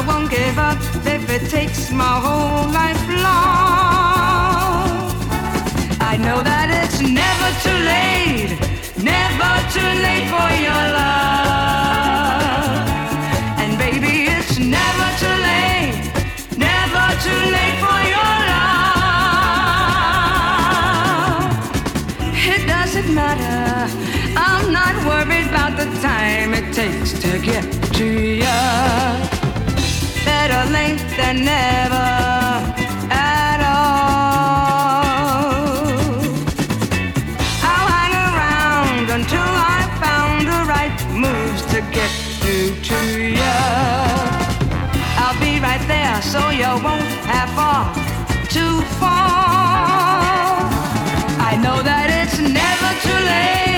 I won't give up if it takes my whole life long. I know that it's never too late, never too late for your love. And baby, it's never too late, never too late for your love. It doesn't matter, I'm not worried about the time it takes to get to you. Better late than never at all. I'll hang around until I found the right moves to get through to you. I'll be right there so you won't have far to fall. I know that it's never too late,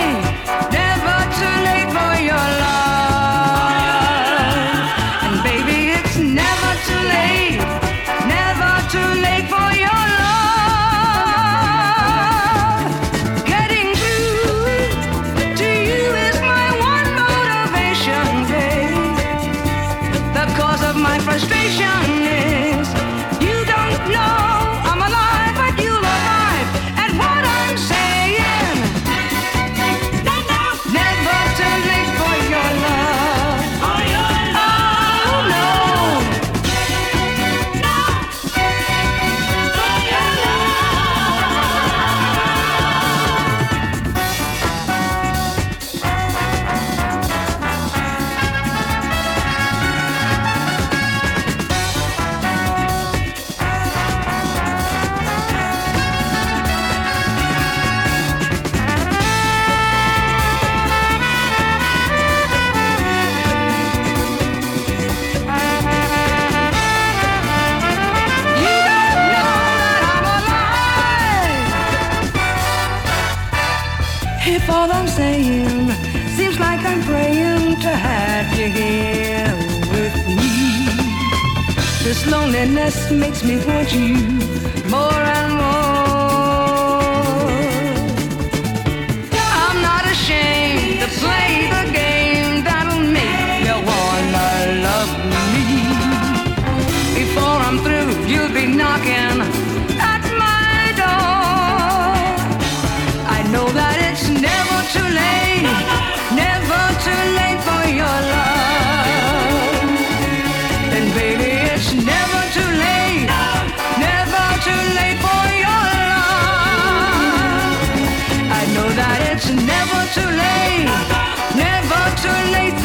you here with me, this loneliness makes me want you more. Too late, never too late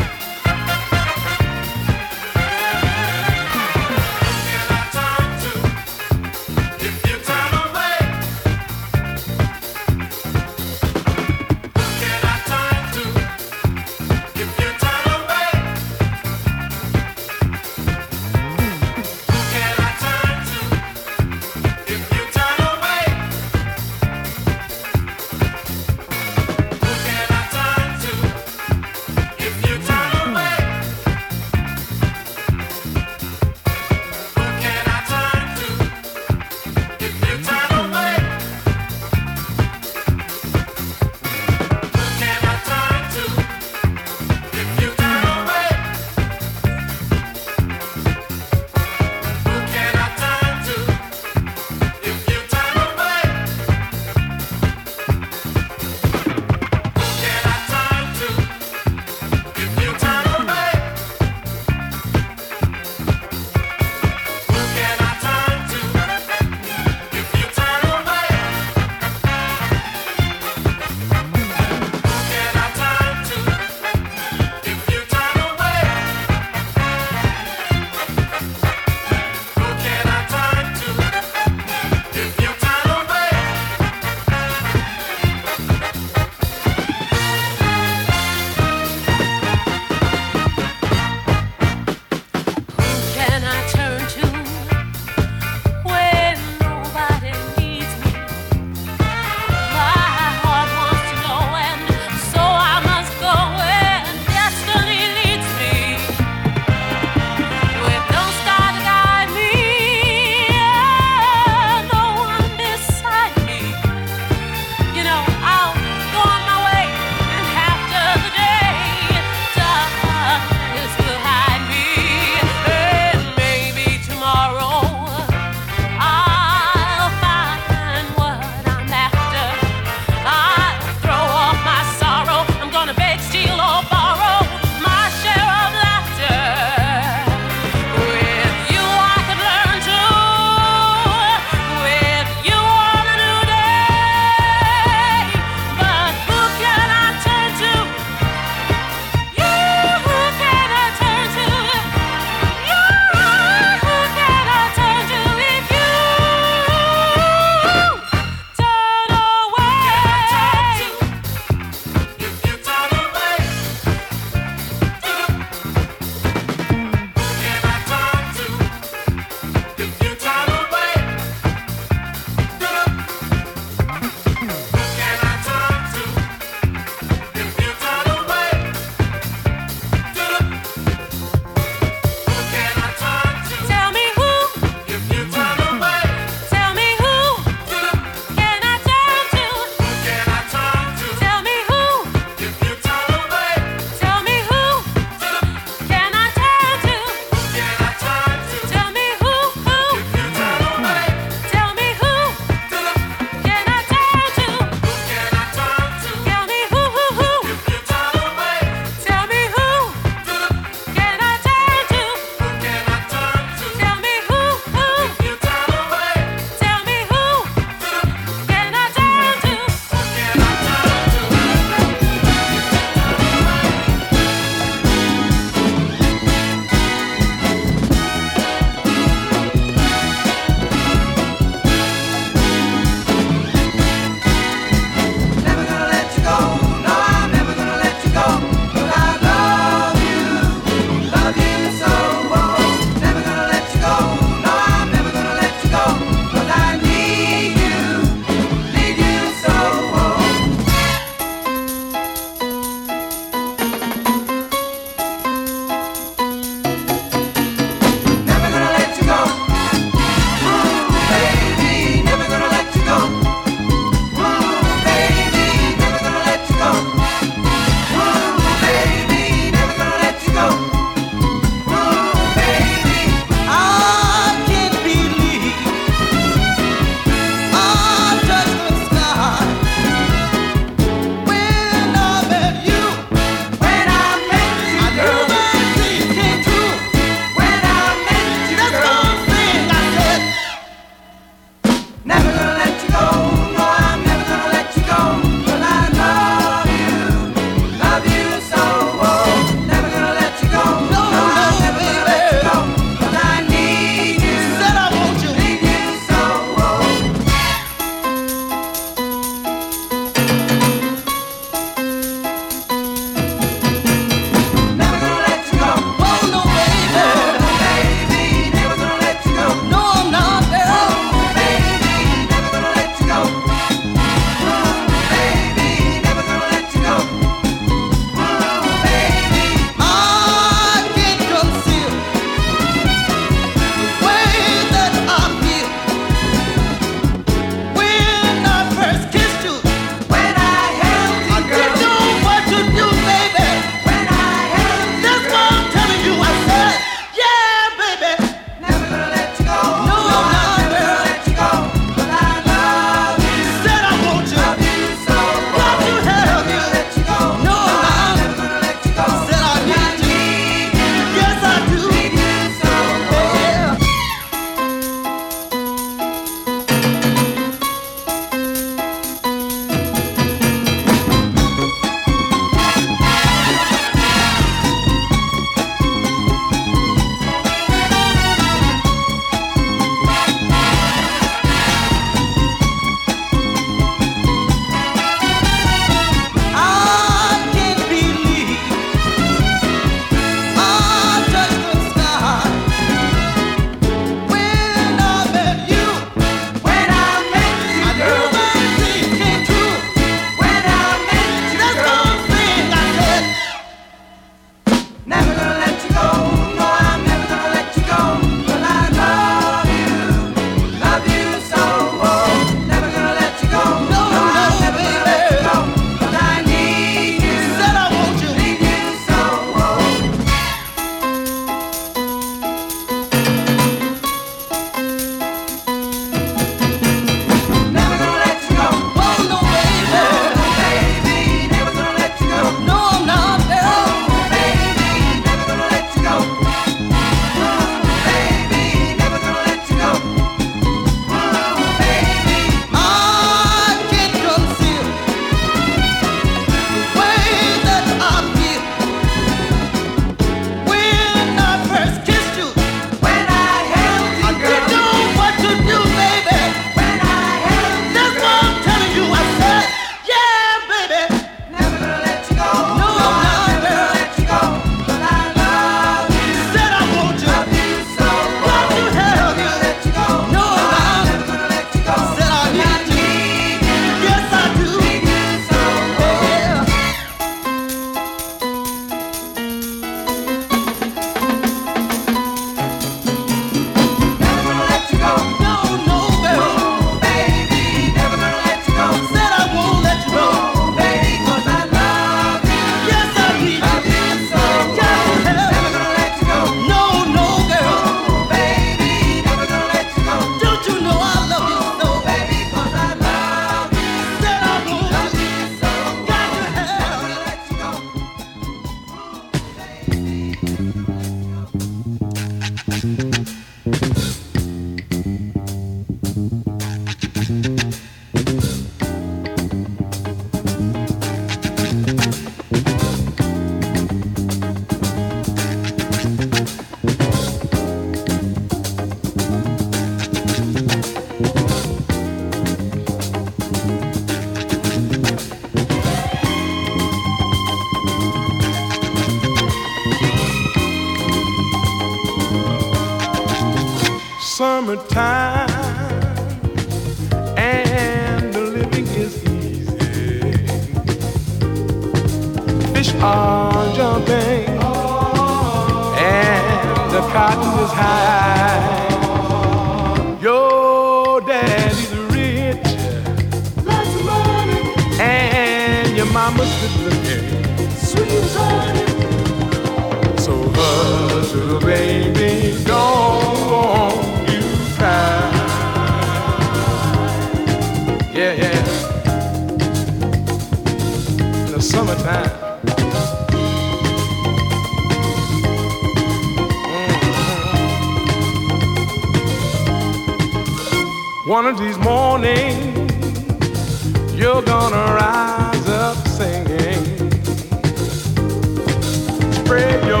afraid you're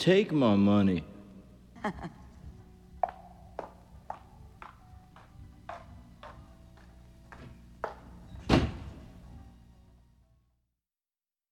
take my money.